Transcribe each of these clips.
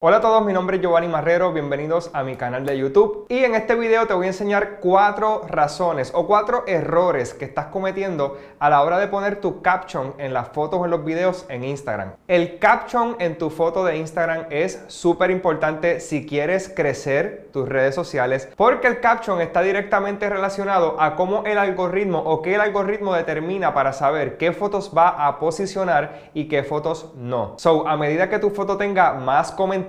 Hola a todos, mi nombre es Giovanni Marrero, bienvenidos a mi canal de YouTube y en este video te voy a enseñar cuatro razones o cuatro errores que estás cometiendo a la hora de poner tu caption en las fotos o en los videos en Instagram. El caption en tu foto de Instagram es súper importante si quieres crecer tus redes sociales porque el caption está directamente relacionado a cómo el algoritmo o qué el algoritmo determina para saber qué fotos va a posicionar y qué fotos no. So, a medida que tu foto tenga más comentarios,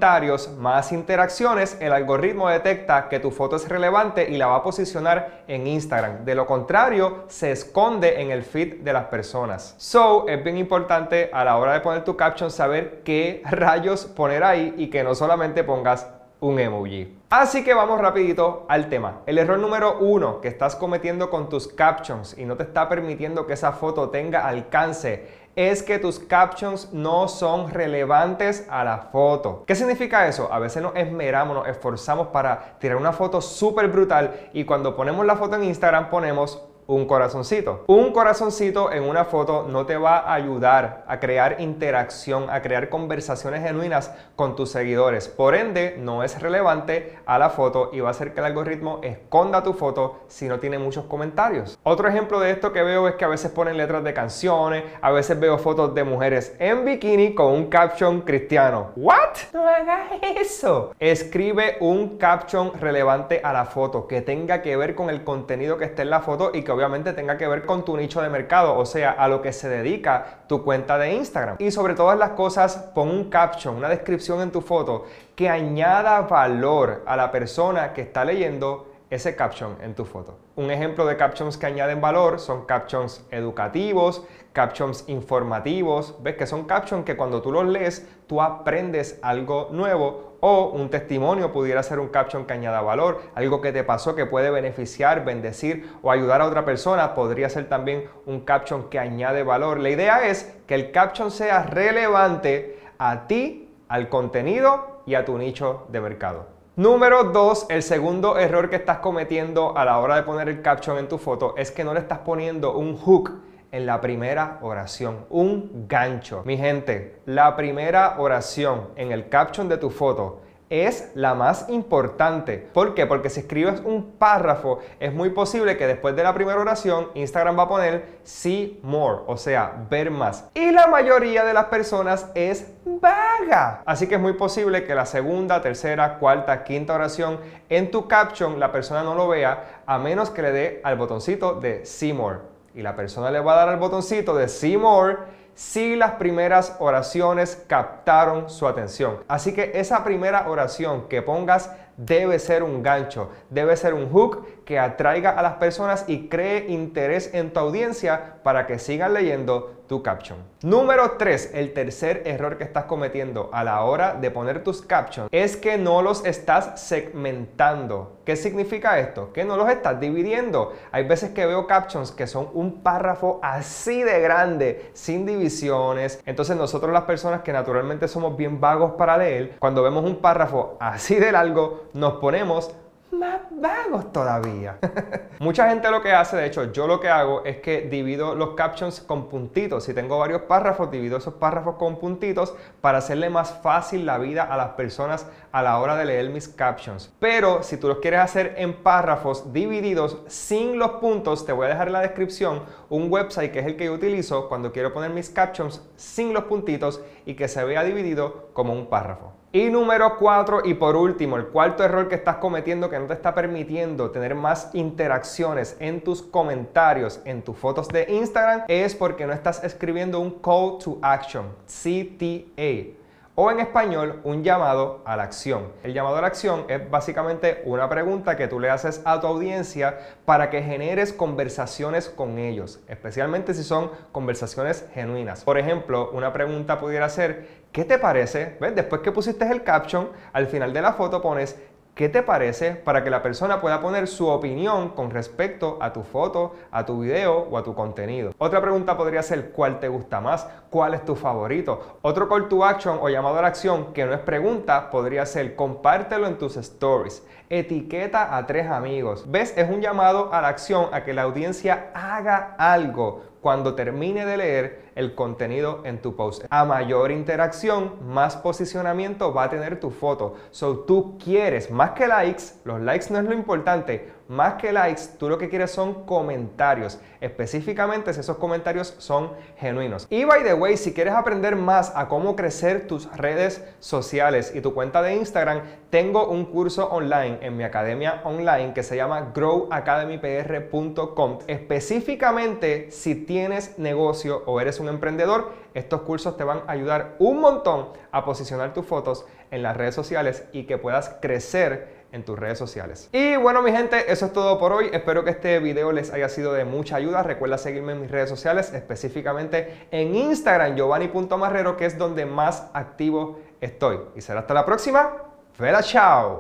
más interacciones, el algoritmo detecta que tu foto es relevante y la va a posicionar en Instagram. De lo contrario, se esconde en el feed de las personas. So, es bien importante a la hora de poner tu caption saber qué rayos poner ahí y que no solamente pongas un emoji. Así que vamos rapidito al tema. El error número uno que estás cometiendo con tus captions y no te está permitiendo que esa foto tenga alcance es que tus captions no son relevantes a la foto. ¿Qué significa eso? A veces nos esmeramos, nos esforzamos para tirar una foto súper brutal y cuando ponemos la foto en Instagram ponemos un corazoncito. Un corazoncito en una foto no te va a ayudar a crear interacción, a crear conversaciones genuinas con tus seguidores. Por ende, no es relevante a la foto y va a hacer que el algoritmo esconda tu foto si no tiene muchos comentarios. Otro ejemplo de esto que veo es que a veces ponen letras de canciones, a veces veo fotos de mujeres en bikini con un caption cristiano. ¿What? No hagas eso. Escribe un caption relevante a la foto que tenga que ver con el contenido que esté en la foto y que obviamente tenga que ver con tu nicho de mercado, o sea, a lo que se dedica tu cuenta de Instagram. Y sobre todas las cosas, pon un caption, una descripción en tu foto que añada valor a la persona que está leyendo ese caption en tu foto. Un ejemplo de captions que añaden valor son captions educativos, captions informativos, ves que son captions que cuando tú los lees tú aprendes algo nuevo o un testimonio pudiera ser un caption que añada valor, algo que te pasó que puede beneficiar, bendecir o ayudar a otra persona, podría ser también un caption que añade valor. La idea es que el caption sea relevante a ti, al contenido y a tu nicho de mercado. Número 2, el segundo error que estás cometiendo a la hora de poner el caption en tu foto es que no le estás poniendo un hook en la primera oración, un gancho. Mi gente, la primera oración en el caption de tu foto es la más importante. ¿Por qué? Porque si escribes un párrafo, es muy posible que después de la primera oración, Instagram va a poner see more, o sea, ver más. Y la mayoría de las personas es vaga. Así que es muy posible que la segunda, tercera, cuarta, quinta oración en tu caption la persona no lo vea a menos que le dé al botoncito de see more. Y la persona le va a dar al botoncito de see more si las primeras oraciones captaron su atención. Así que esa primera oración que pongas debe ser un gancho, debe ser un hook que atraiga a las personas y cree interés en tu audiencia para que sigan leyendo tu caption. Número 3, el tercer error que estás cometiendo a la hora de poner tus captions es que no los estás segmentando. ¿Qué significa esto? Que no los estás dividiendo. Hay veces que veo captions que son un párrafo así de grande, sin divisiones. Entonces nosotros las personas que naturalmente somos bien vagos para leer, cuando vemos un párrafo así de largo, nos ponemos más vagos todavía. Mucha gente lo que hace, de hecho yo lo que hago es que divido los captions con puntitos. Si tengo varios párrafos, divido esos párrafos con puntitos para hacerle más fácil la vida a las personas a la hora de leer mis captions. Pero si tú los quieres hacer en párrafos divididos sin los puntos, te voy a dejar en la descripción un website que es el que yo utilizo cuando quiero poner mis captions sin los puntitos y que se vea dividido como un párrafo. Y número cuatro, y por último, el cuarto error que estás cometiendo que no te está permitiendo tener más interacciones en tus comentarios, en tus fotos de Instagram, es porque no estás escribiendo un call to action, CTA o en español un llamado a la acción. El llamado a la acción es básicamente una pregunta que tú le haces a tu audiencia para que generes conversaciones con ellos, especialmente si son conversaciones genuinas. Por ejemplo, una pregunta pudiera ser, ¿qué te parece? ¿Ves? Después que pusiste el caption, al final de la foto pones, ¿Qué te parece para que la persona pueda poner su opinión con respecto a tu foto, a tu video o a tu contenido? Otra pregunta podría ser ¿cuál te gusta más? ¿Cuál es tu favorito? Otro call to action o llamado a la acción que no es pregunta podría ser compártelo en tus stories. Etiqueta a tres amigos. ¿Ves? Es un llamado a la acción a que la audiencia haga algo cuando termine de leer el contenido en tu post. A mayor interacción, más posicionamiento va a tener tu foto. So tú quieres más que likes, los likes no es lo importante, más que likes, tú lo que quieres son comentarios, específicamente si esos comentarios son genuinos. Y by the way, si quieres aprender más a cómo crecer tus redes sociales y tu cuenta de Instagram, tengo un curso online en mi academia online que se llama growacademypr.com. Específicamente si tienes negocio o eres un emprendedor, estos cursos te van a ayudar un montón a posicionar tus fotos en las redes sociales y que puedas crecer en tus redes sociales. Y bueno mi gente, eso es todo por hoy. Espero que este video les haya sido de mucha ayuda. Recuerda seguirme en mis redes sociales, específicamente en Instagram, giovanni.marrero, que es donde más activo estoy. Y será hasta la próxima. ¡Fela chao!